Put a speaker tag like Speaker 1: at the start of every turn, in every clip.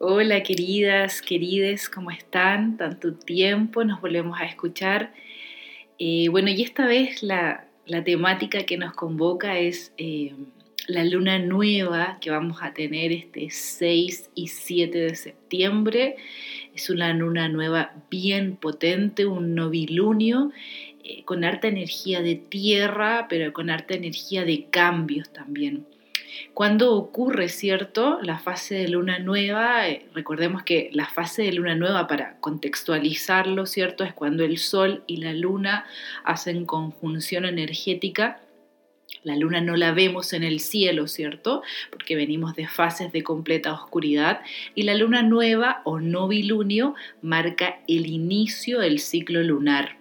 Speaker 1: Hola queridas, querides, ¿cómo están? Tanto tiempo, nos volvemos a escuchar. Eh, bueno, y esta vez la, temática que nos convoca es eh, la luna nueva que vamos a tener este 6 y 7 de septiembre. Es una luna nueva bien potente, un novilunio eh, con harta energía de tierra, pero con harta energía de cambios también. Cuando ocurre, cierto, la fase de luna nueva, eh, recordemos que la fase de luna nueva, para contextualizarlo, cierto, es cuando el sol y la luna hacen conjunción energética. La luna no la vemos en el cielo, ¿cierto? Porque venimos de fases de completa oscuridad. Y la luna nueva o novilunio marca el inicio del ciclo lunar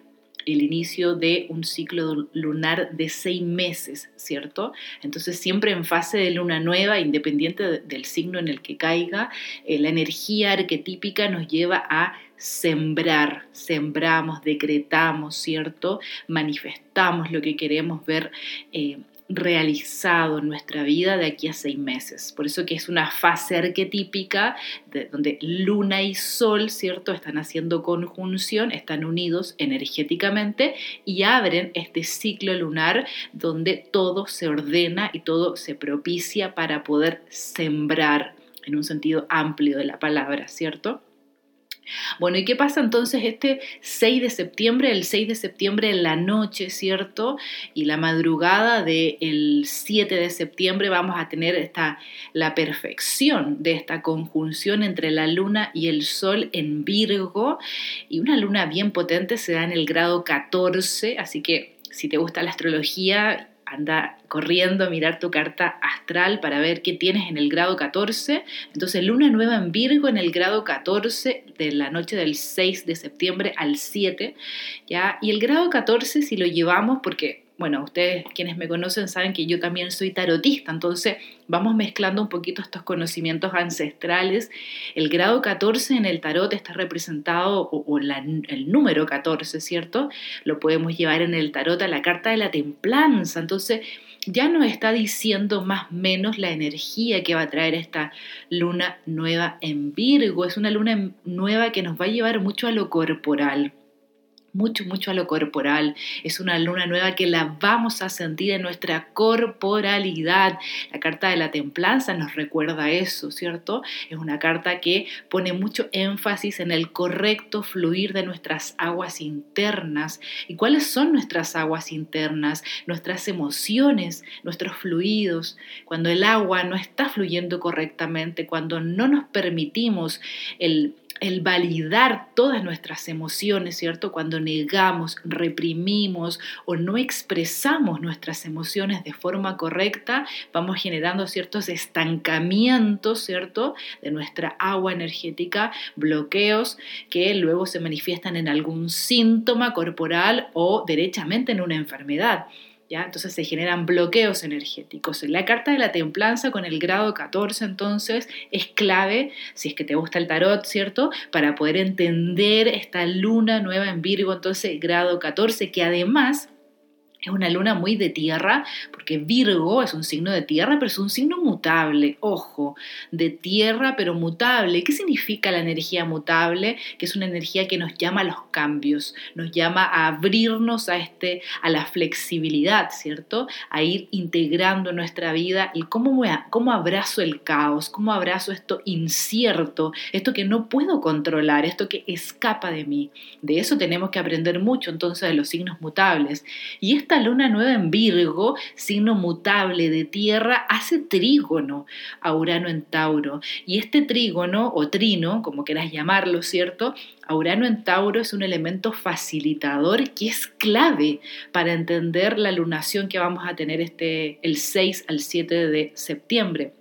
Speaker 1: el inicio de un ciclo lunar de seis meses, ¿cierto? Entonces siempre en fase de luna nueva, independiente del signo en el que caiga, eh, la energía arquetípica nos lleva a sembrar, sembramos, decretamos, ¿cierto? Manifestamos lo que queremos ver eh, realizado en nuestra vida de aquí a seis meses. Por eso que es una fase arquetípica de, donde luna y sol, ¿cierto? Están haciendo conjunción, están unidos energéticamente y abren este ciclo lunar donde todo se ordena y todo se propicia para poder sembrar en un sentido amplio de la palabra, ¿cierto? Bueno, ¿y qué pasa entonces este 6 de septiembre? El 6 de septiembre en la noche, ¿cierto? Y la madrugada del 7 de septiembre vamos a tener esta, la perfección de esta conjunción entre la luna y el sol en Virgo. Y una luna bien potente se da en el grado 14, así que si te gusta la astrología anda corriendo a mirar tu carta astral para ver qué tienes en el grado 14. Entonces, luna nueva en Virgo en el grado 14 de la noche del 6 de septiembre al 7, ¿ya? Y el grado 14 si lo llevamos porque bueno, ustedes quienes me conocen saben que yo también soy tarotista, entonces vamos mezclando un poquito estos conocimientos ancestrales. El grado 14 en el tarot está representado, o, el número 14, ¿cierto? Lo podemos llevar en el tarot a la carta de la templanza, entonces ya nos está diciendo más o menos la energía que va a traer esta luna nueva en Virgo. Es una luna nueva que nos va a llevar mucho a lo corporal mucho, mucho a lo corporal. Es una luna nueva que la vamos a sentir en nuestra corporalidad. La carta de la templanza nos recuerda eso, ¿cierto? Es una carta que pone mucho énfasis en el correcto fluir de nuestras aguas internas. ¿Y cuáles son nuestras aguas internas? Nuestras emociones, nuestros fluidos. Cuando el agua no está fluyendo correctamente, cuando no nos permitimos el el validar todas nuestras emociones, ¿cierto? Cuando negamos, reprimimos o no expresamos nuestras emociones de forma correcta, vamos generando ciertos estancamientos, ¿cierto? De nuestra agua energética, bloqueos que luego se manifiestan en algún síntoma corporal o derechamente en una enfermedad. Entonces se generan bloqueos energéticos. La carta de la templanza con el grado 14 entonces es clave, si es que te gusta el tarot, ¿cierto? Para poder entender esta luna nueva en Virgo, entonces grado 14, que además es una luna muy de tierra, porque Virgo es un signo de tierra, pero es un signo mutable, ojo, de tierra pero mutable. ¿Qué significa la energía mutable? Que es una energía que nos llama a los cambios, nos llama a abrirnos a, este, a la flexibilidad, ¿cierto? A ir integrando nuestra vida cómo, cómo abrazo el caos, cómo abrazo esto incierto, esto que no puedo controlar, esto que escapa de mí. De eso tenemos que aprender mucho entonces de los signos mutables. Y esta luna nueva en Virgo, signo mutable de tierra, hace trígono a Urano en Tauro. Y este trígono o trino, como quieras llamarlo, ¿cierto? A Urano en Tauro es un elemento facilitador que es clave para entender la lunación que vamos a tener este, el 6 al 7 de septiembre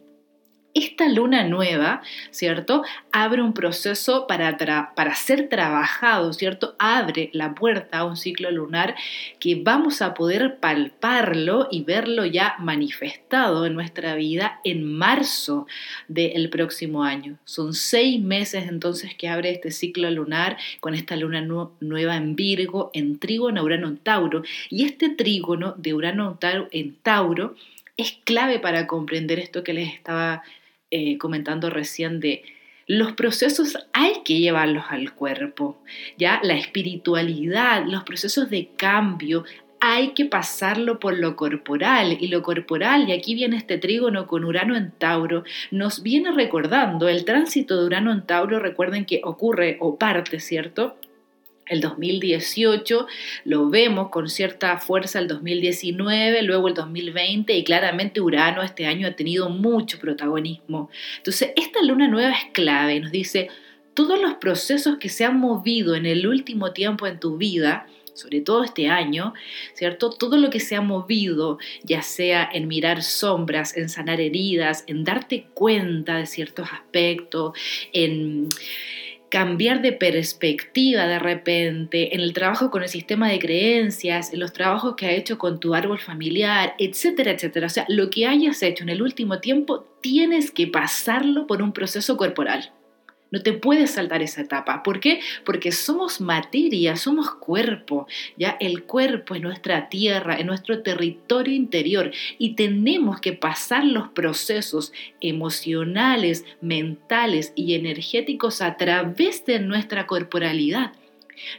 Speaker 1: esta luna nueva, ¿cierto? Abre un proceso para, para ser trabajado, ¿cierto? Abre la puerta a un ciclo lunar que vamos a poder palparlo y verlo ya manifestado en nuestra vida en marzo del próximo año. Son seis meses entonces que abre este ciclo lunar con esta luna nueva en Virgo, en trígono Urano en Tauro. Y este trígono de Urano en Tauro es clave para comprender esto que les estaba eh, comentando recién de los procesos hay que llevarlos al cuerpo, ya la espiritualidad, los procesos de cambio hay que pasarlo por lo corporal y lo corporal, y aquí viene este trígono con Urano en Tauro, nos viene recordando el tránsito de Urano en Tauro, recuerden que ocurre o parte, ¿cierto? El 2018 lo vemos con cierta fuerza el 2019, luego el 2020 y claramente Urano este año ha tenido mucho protagonismo. Entonces, esta luna nueva es clave, nos dice, todos los procesos que se han movido en el último tiempo en tu vida, sobre todo este año, ¿cierto? Todo lo que se ha movido, ya sea en mirar sombras, en sanar heridas, en darte cuenta de ciertos aspectos, en cambiar de perspectiva de repente, en el trabajo con el sistema de creencias, en los trabajos que has hecho con tu árbol familiar, etcétera, etcétera. O sea, lo que hayas hecho en el último tiempo, tienes que pasarlo por un proceso corporal. No te puedes saltar esa etapa. ¿Por qué? Porque somos materia, somos cuerpo. Ya el cuerpo es nuestra tierra, es nuestro territorio interior y tenemos que pasar los procesos emocionales, mentales y energéticos a través de nuestra corporalidad.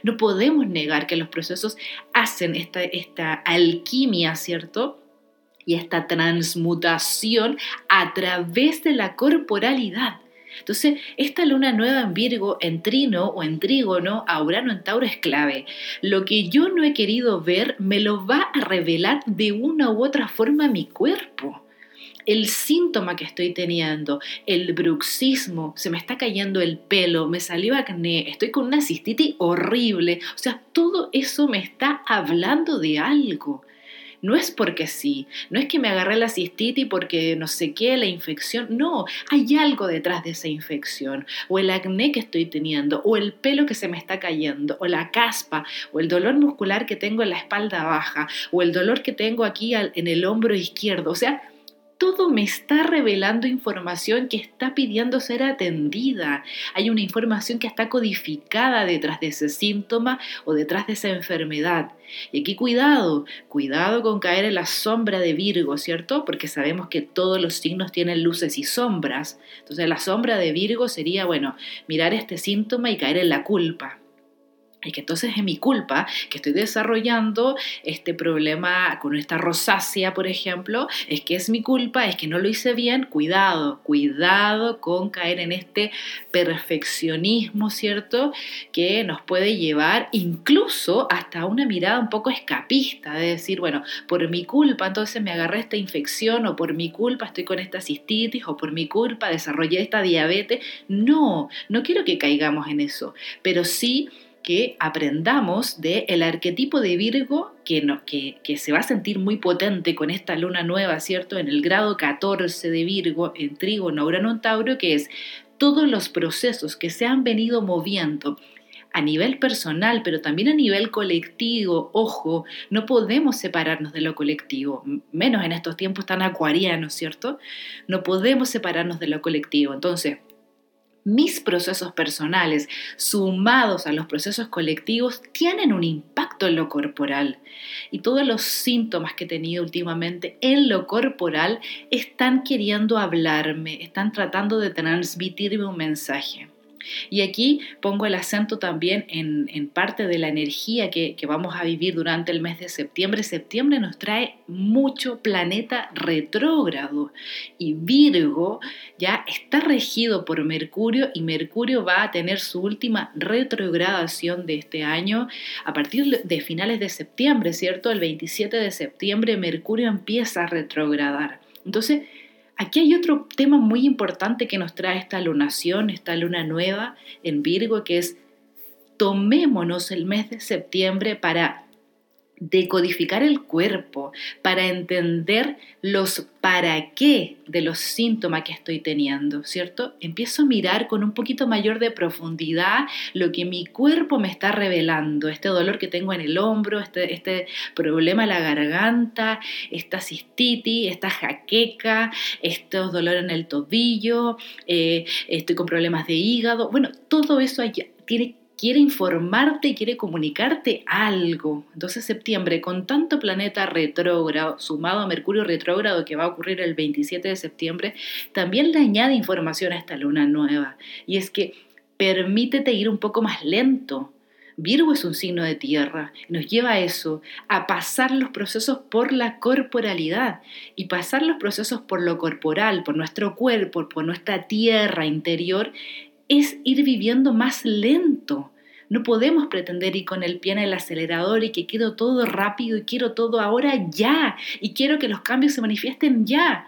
Speaker 1: No podemos negar que los procesos hacen esta, esta alquimia, ¿cierto? Y esta transmutación a través de la corporalidad. Entonces, esta luna nueva en Virgo, en Trino o en Trígono, a Urano en Tauro es clave. Lo que yo no he querido ver me lo va a revelar de una u otra forma mi cuerpo el síntoma que estoy teniendo, el bruxismo, se me está cayendo el pelo, me salió acné, estoy con una cistitis horrible. O sea, todo eso me está hablando de algo. No es porque sí, no es que me agarré la cistitis porque no sé qué, la infección, no, hay algo detrás de esa infección, o el acné que estoy teniendo, o el pelo que se me está cayendo, o la caspa, o el dolor muscular que tengo en la espalda baja, o el dolor que tengo aquí en el hombro izquierdo, o sea, todo me está revelando información que está pidiendo ser atendida. Hay una información que está codificada detrás de ese síntoma o detrás de esa enfermedad. Y aquí cuidado, cuidado con caer en la sombra de Virgo, ¿cierto? Porque sabemos que todos los signos tienen luces y sombras. Entonces la sombra de Virgo sería, bueno, mirar este síntoma y caer en la culpa. Y que entonces es mi culpa que estoy desarrollando este problema con esta rosácea, por ejemplo, es que es mi culpa, es que no lo hice bien, cuidado, cuidado con caer en este perfeccionismo, ¿cierto? Que nos puede llevar incluso hasta una mirada un poco escapista, de decir, bueno, por mi culpa entonces me agarré esta infección o por mi culpa estoy con esta cistitis o por mi culpa desarrollé esta diabetes. No, no quiero que caigamos en eso, pero sí que aprendamos del el arquetipo de Virgo que, no, que, se va a sentir muy potente con esta luna nueva, ¿cierto? En el grado 14 de Virgo, en Trígono, Urano, Tauro, que es todos los procesos que se han venido moviendo a nivel personal, pero también a nivel colectivo. Ojo, no podemos separarnos de lo colectivo, menos en estos tiempos tan acuarianos, ¿cierto? No podemos separarnos de lo colectivo. Entonces, mis procesos personales sumados a los procesos colectivos tienen un impacto en lo corporal. Y todos los síntomas que he tenido últimamente en lo corporal están queriendo hablarme, están tratando de transmitirme un mensaje. Y aquí pongo el acento también en, parte de la energía que, que, vamos a vivir durante el mes de septiembre. Septiembre nos trae mucho planeta retrógrado y Virgo ya está regido por Mercurio y Mercurio va a tener su última retrogradación de este año a partir de finales de septiembre, ¿cierto? El 27 de septiembre Mercurio empieza a retrogradar. Entonces, Aquí hay otro tema muy importante que nos trae esta lunación, esta luna nueva en Virgo, que es tomémonos el mes de septiembre para decodificar el cuerpo, para entender los para qué de los síntomas que estoy teniendo, ¿cierto? Empiezo a mirar con un poquito mayor de profundidad lo que mi cuerpo me está revelando, este dolor que tengo en el hombro, este, este problema en la garganta, esta cistitis, esta jaqueca, estos dolores en el tobillo, eh, estoy con problemas de hígado, bueno, todo eso tiene quiere informarte quiere comunicarte algo. Entonces septiembre, con tanto planeta retrógrado, sumado a Mercurio retrógrado que va a ocurrir el 27 de septiembre, también le añade información a esta luna nueva. Y es que permítete ir un poco más lento. Virgo es un signo de tierra, nos lleva a eso, a pasar los procesos por la corporalidad y pasar los procesos por lo corporal, por nuestro cuerpo, por nuestra tierra interior, es ir viviendo más lento. No podemos pretender ir con el pie en el acelerador y que quiero todo rápido y quiero todo ahora ya y quiero que los cambios se manifiesten ya.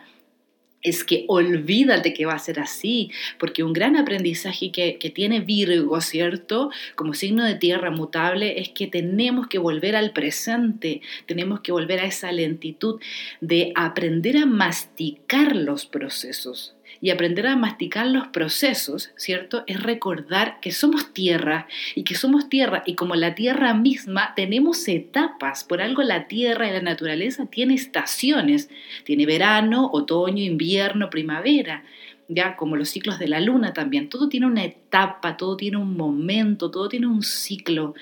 Speaker 1: Es que olvídate que va a ser así, porque un gran aprendizaje que, tiene Virgo, ¿cierto? Como signo de tierra mutable, es que tenemos que volver al presente, tenemos que volver a esa lentitud de aprender a masticar los procesos y aprender a masticar los procesos, ¿cierto? Es recordar que somos tierra y que somos tierra y como la tierra misma tenemos etapas, por algo la tierra y la naturaleza tiene estaciones, tiene verano, otoño, invierno, primavera ya como los ciclos de la luna también, todo tiene una etapa, todo tiene un momento, todo tiene un ciclo.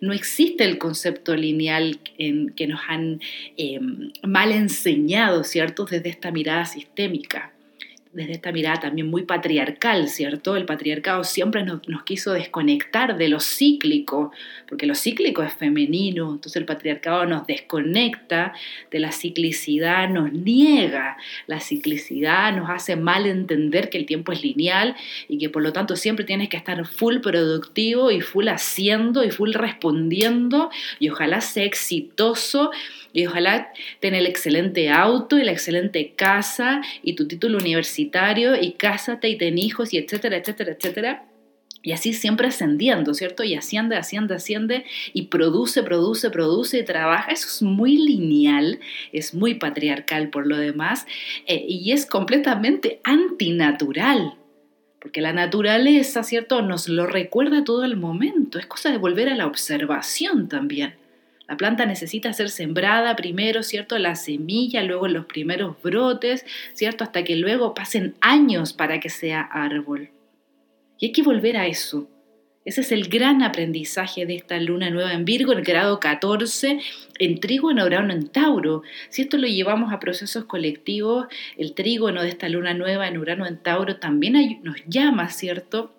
Speaker 1: No existe el concepto lineal en, que nos han eh, mal enseñado, ¿cierto? Desde esta mirada sistémica desde esta mirada también muy patriarcal, ¿cierto? El patriarcado siempre nos, quiso desconectar de lo cíclico, porque lo cíclico es femenino, entonces el patriarcado nos desconecta de la ciclicidad, nos niega la ciclicidad, nos hace mal entender que el tiempo es lineal y que por lo tanto siempre tienes que estar full productivo y full haciendo y full respondiendo y ojalá sea exitoso y ojalá tener el excelente auto y la excelente casa y tu título universitario y cásate y ten hijos y etcétera, etcétera, etcétera. Y así siempre ascendiendo, ¿cierto? Y asciende, asciende, asciende y produce, produce, produce y trabaja. Eso es muy lineal, es muy patriarcal por lo demás eh, y es completamente antinatural. Porque la naturaleza, ¿cierto? Nos lo recuerda todo el momento. Es cosa de volver a la observación también. La planta necesita ser sembrada primero, ¿cierto? La semilla, luego los primeros brotes, ¿cierto? Hasta que luego pasen años para que sea árbol. Y hay que volver a eso. Ese es el gran aprendizaje de esta luna nueva en Virgo, en el grado 14, en trígono, Urano en Tauro. Si esto lo llevamos a procesos colectivos, el trígono de esta luna nueva en Urano en Tauro también nos llama, ¿cierto?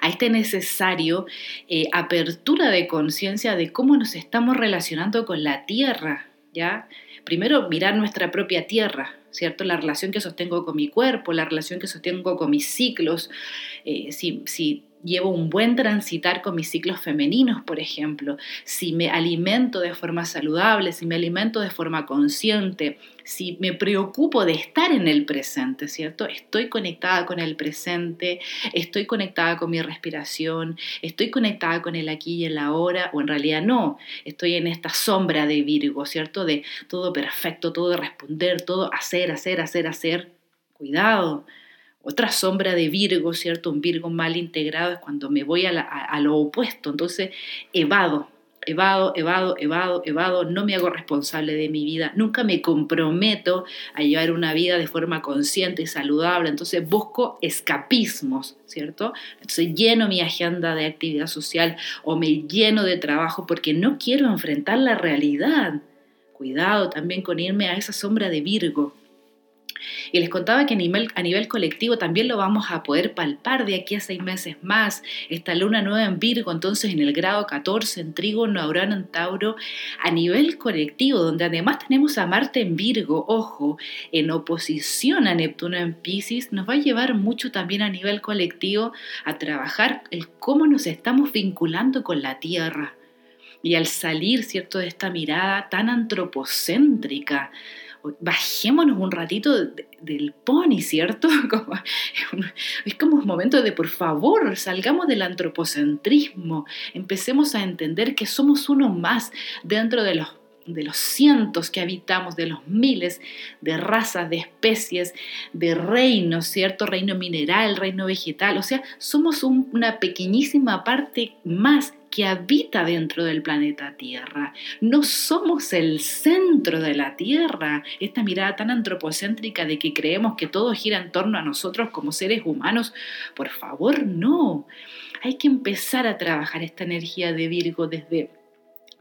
Speaker 1: A este necesario eh, apertura de conciencia de cómo nos estamos relacionando con la tierra, ¿ya? Primero, mirar nuestra propia tierra, ¿cierto? La relación que sostengo con mi cuerpo, la relación que sostengo con mis ciclos, eh, si, si llevo un buen transitar con mis ciclos femeninos, por ejemplo, si me alimento de forma saludable, si me alimento de forma consciente, si me preocupo de estar en el presente, ¿cierto? Estoy conectada con el presente, estoy conectada con mi respiración, estoy conectada con el aquí y el ahora, o en realidad no, estoy en esta sombra de Virgo, ¿cierto? De todo perfecto, todo de responder, todo hacer, hacer, hacer, hacer. Cuidado, otra sombra de Virgo, ¿cierto? Un Virgo mal integrado es cuando me voy a, lo opuesto. Entonces, evado, evado, evado, evado, evado, no me hago responsable de mi vida, nunca me comprometo a llevar una vida de forma consciente y saludable, entonces busco escapismos, ¿cierto? Entonces lleno mi agenda de actividad social o me lleno de trabajo porque no quiero enfrentar la realidad. Cuidado también con irme a esa sombra de Virgo. Y les contaba que a nivel, colectivo también lo vamos a poder palpar de aquí a seis meses más. Esta luna nueva en Virgo, entonces en el grado 14, en Trígono, Urano en Tauro, a nivel colectivo, donde además tenemos a Marte en Virgo, ojo, en oposición a Neptuno en Pisces, nos va a llevar mucho también a nivel colectivo a trabajar el cómo nos estamos vinculando con la Tierra. Y al salir, ¿cierto?, de esta mirada tan antropocéntrica, bajémonos un ratito del pony, ¿cierto? es como un momento de, por favor, salgamos del antropocentrismo, empecemos a entender que somos uno más dentro de los de los cientos que habitamos, de los miles de razas, de especies, de reinos, ¿cierto? Reino mineral, reino vegetal, o sea, somos una pequeñísima parte más que habita dentro del planeta Tierra. No somos el centro de la Tierra. Esta mirada tan antropocéntrica de que creemos que todo gira en torno a nosotros como seres humanos, por favor, no. Hay que empezar a trabajar esta energía de Virgo desde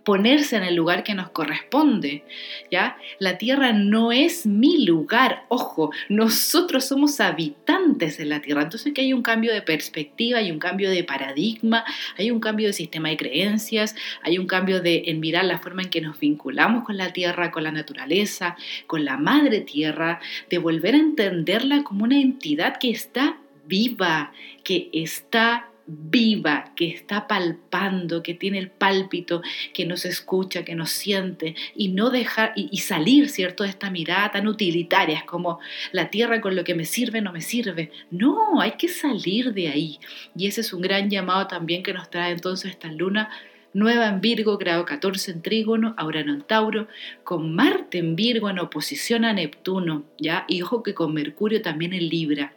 Speaker 1: ponerse en el lugar que nos corresponde, ¿ya? La tierra no es mi lugar, ojo, nosotros somos habitantes de la tierra, entonces que hay un cambio de perspectiva, hay un cambio de paradigma, hay un cambio de sistema de creencias, hay un cambio de en mirar la forma en que nos vinculamos con la tierra, con la naturaleza, con la madre tierra, de volver a entenderla como una entidad que está viva, que está viva, que está palpando, que tiene el pálpito, que nos escucha, que nos siente, y no dejar y, salir, ¿cierto?, de esta mirada tan utilitaria, es como la tierra con lo que me sirve, no me sirve. No, hay que salir de ahí. Y ese es un gran llamado también que nos trae entonces esta luna nueva en Virgo, grado 14 en Trígono, ahora en Tauro, con Marte en Virgo en oposición a Neptuno, ¿ya? Y ojo que con Mercurio también en Libra.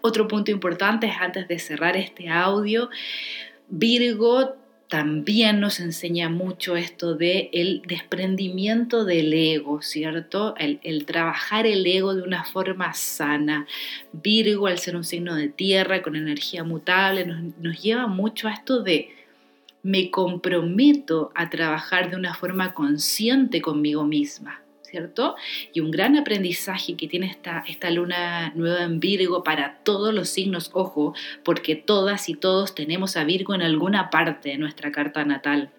Speaker 1: Otro punto importante es antes de cerrar este audio, Virgo también nos enseña mucho esto de el desprendimiento del ego, ¿cierto? El, trabajar el ego de una forma sana. Virgo, al ser un signo de tierra con energía mutable, nos lleva mucho a esto de me comprometo a trabajar de una forma consciente conmigo misma. Y un gran aprendizaje que tiene esta, esta luna nueva en Virgo para todos los signos, ojo, porque todas y todos tenemos a Virgo en alguna parte de nuestra carta natal.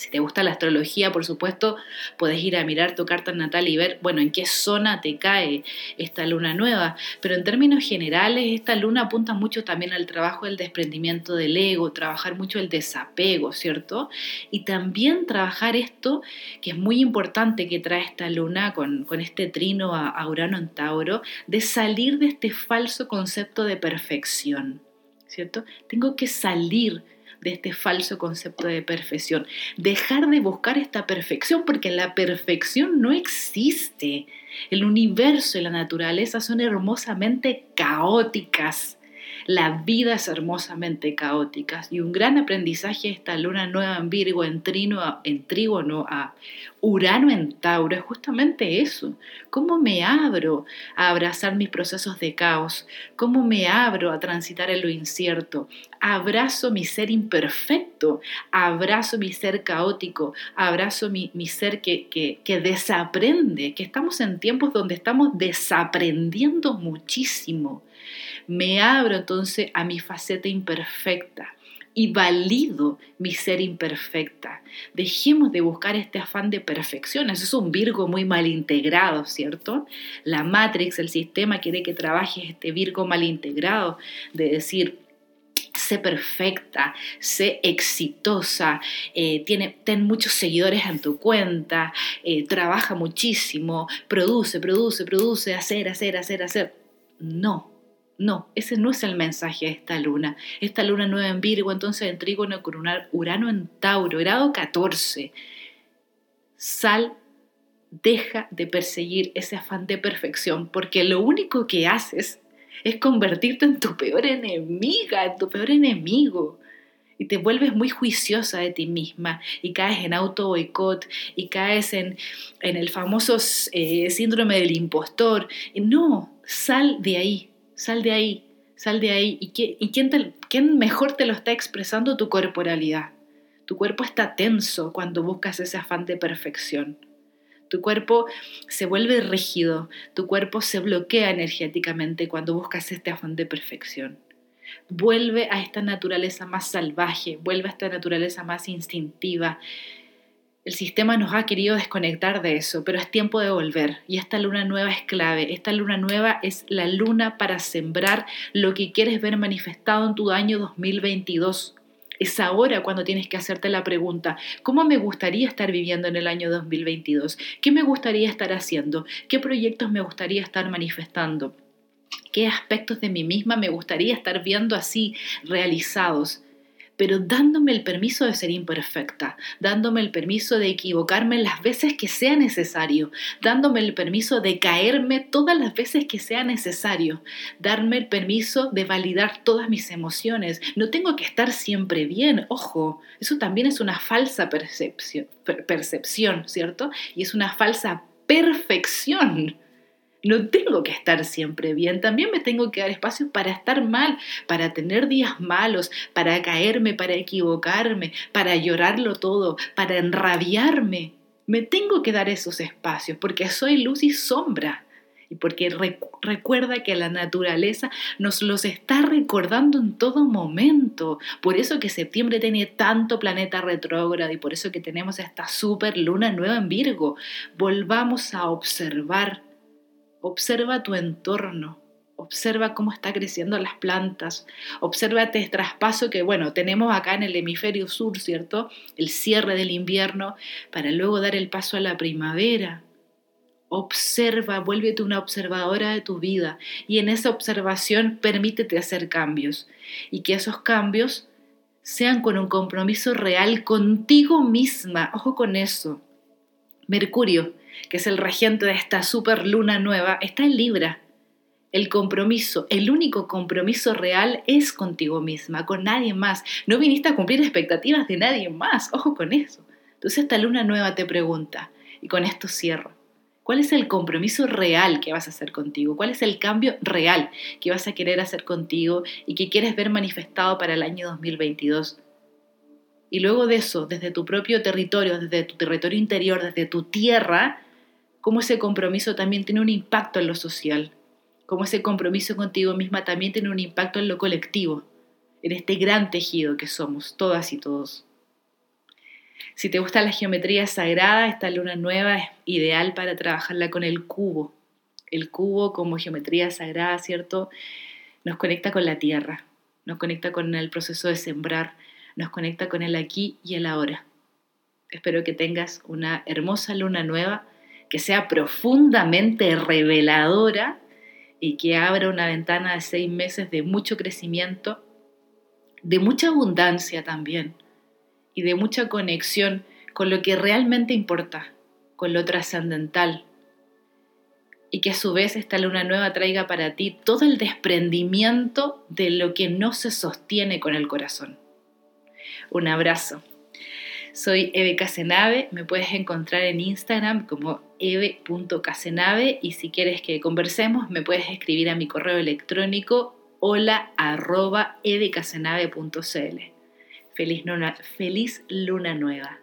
Speaker 1: Si te gusta la astrología, por supuesto, puedes ir a mirar tu carta natal y ver, bueno, en qué zona te cae esta luna nueva. Pero en términos generales, esta luna apunta mucho también al trabajo del desprendimiento del ego, trabajar mucho el desapego, ¿cierto? Y también trabajar esto, que es muy importante que trae esta luna con, este trino a, a Urano en Tauro, de salir de este falso concepto de perfección, ¿cierto? Tengo que salir de este falso concepto de perfección. Dejar de buscar esta perfección porque la perfección no existe. El universo y la naturaleza son hermosamente caóticas. La vida es hermosamente caótica y un gran aprendizaje esta luna nueva en Virgo, en, trino, en Trígono, a Urano en Tauro, es justamente eso. ¿Cómo me abro a abrazar mis procesos de caos? ¿Cómo me abro a transitar en lo incierto? Abrazo mi ser imperfecto, abrazo mi ser caótico, abrazo mi, ser que, que, que desaprende, que estamos en tiempos donde estamos desaprendiendo muchísimo me abro entonces a mi faceta imperfecta y valido mi ser imperfecta. Dejemos de buscar este afán de perfección. Eso es un Virgo muy mal integrado, ¿cierto? La Matrix, el sistema, quiere que trabajes este Virgo mal integrado, de decir, sé perfecta, sé exitosa, eh, tiene, ten muchos seguidores en tu cuenta, eh, trabaja muchísimo, produce, produce, produce, hacer, hacer, hacer, hacer. No, no, ese no es el mensaje de esta luna. Esta luna nueva en Virgo, entonces en Trígono con Urano en Tauro, grado 14. Sal, deja de perseguir ese afán de perfección, porque lo único que haces es convertirte en tu peor enemiga, en tu peor enemigo. Y te vuelves muy juiciosa de ti misma y caes en auto boicot y caes en, en el famoso eh, síndrome del impostor. No, sal de ahí, Sal de ahí, sal de ahí. ¿Y, quién, quién mejor te lo está expresando? Tu corporalidad. Tu cuerpo está tenso cuando buscas ese afán de perfección. Tu cuerpo se vuelve rígido, tu cuerpo se bloquea energéticamente cuando buscas este afán de perfección. Vuelve a esta naturaleza más salvaje, vuelve a esta naturaleza más instintiva, el sistema nos ha querido desconectar de eso, pero es tiempo de volver y esta luna nueva es clave. Esta luna nueva es la luna para sembrar lo que quieres ver manifestado en tu año 2022. Es ahora cuando tienes que hacerte la pregunta, ¿cómo me gustaría estar viviendo en el año 2022? ¿Qué me gustaría estar haciendo? ¿Qué proyectos me gustaría estar manifestando? ¿Qué aspectos de mí misma me gustaría estar viendo así realizados? Pero dándome el permiso de ser imperfecta, dándome el permiso de equivocarme las veces que sea necesario, dándome el permiso de caerme todas las veces que sea necesario, darme el permiso de validar todas mis emociones. No tengo que estar siempre bien, ojo, eso también es una falsa percepción, percepción ¿cierto? Y es una falsa perfección. No tengo que estar siempre bien, también me tengo que dar espacio para estar mal, para tener días malos, para caerme, para equivocarme, para llorarlo todo, para enrabiarme. Me tengo que dar esos espacios porque soy luz y sombra y porque recuerda que la naturaleza nos los está recordando en todo momento. Por eso que septiembre tiene tanto planeta retrógrado y por eso que tenemos esta super luna nueva en Virgo. Volvamos a observar Observa tu entorno, observa cómo está creciendo las plantas, observa este traspaso que, bueno, tenemos acá en el hemisferio sur, ¿cierto? El cierre del invierno para luego dar el paso a la primavera. Observa, vuélvete una observadora de tu vida y en esa observación permítete hacer cambios y que esos cambios sean con un compromiso real contigo misma. Ojo con eso. Mercurio, que es el regente de esta super luna nueva, está en Libra. El compromiso, el único compromiso real es contigo misma, con nadie más. No viniste a cumplir expectativas de nadie más, ojo con eso. Entonces esta luna nueva te pregunta, y con esto cierro, ¿cuál es el compromiso real que vas a hacer contigo? ¿Cuál es el cambio real que vas a querer hacer contigo y que quieres ver manifestado para el año 2022? Y luego de eso, desde tu propio territorio, desde tu territorio interior, desde tu tierra, cómo ese compromiso también tiene un impacto en lo social, cómo ese compromiso contigo misma también tiene un impacto en lo colectivo, en este gran tejido que somos, todas y todos. Si te gusta la geometría sagrada, esta luna nueva es ideal para trabajarla con el cubo. El cubo como geometría sagrada, ¿cierto? Nos conecta con la tierra, nos conecta con el proceso de sembrar, nos conecta con el aquí y el ahora. Espero que tengas una hermosa luna nueva, que sea profundamente reveladora y que abra una ventana de seis meses de mucho crecimiento, de mucha abundancia también y de mucha conexión con lo que realmente importa, con lo trascendental. Y que a su vez esta luna nueva traiga para ti todo el desprendimiento de lo que no se sostiene con el corazón. Un abrazo. Soy Eve Casenave, me puedes encontrar en Instagram como eve.casenave y si quieres que conversemos me puedes escribir a mi correo electrónico hola arroba. Feliz, feliz luna nueva.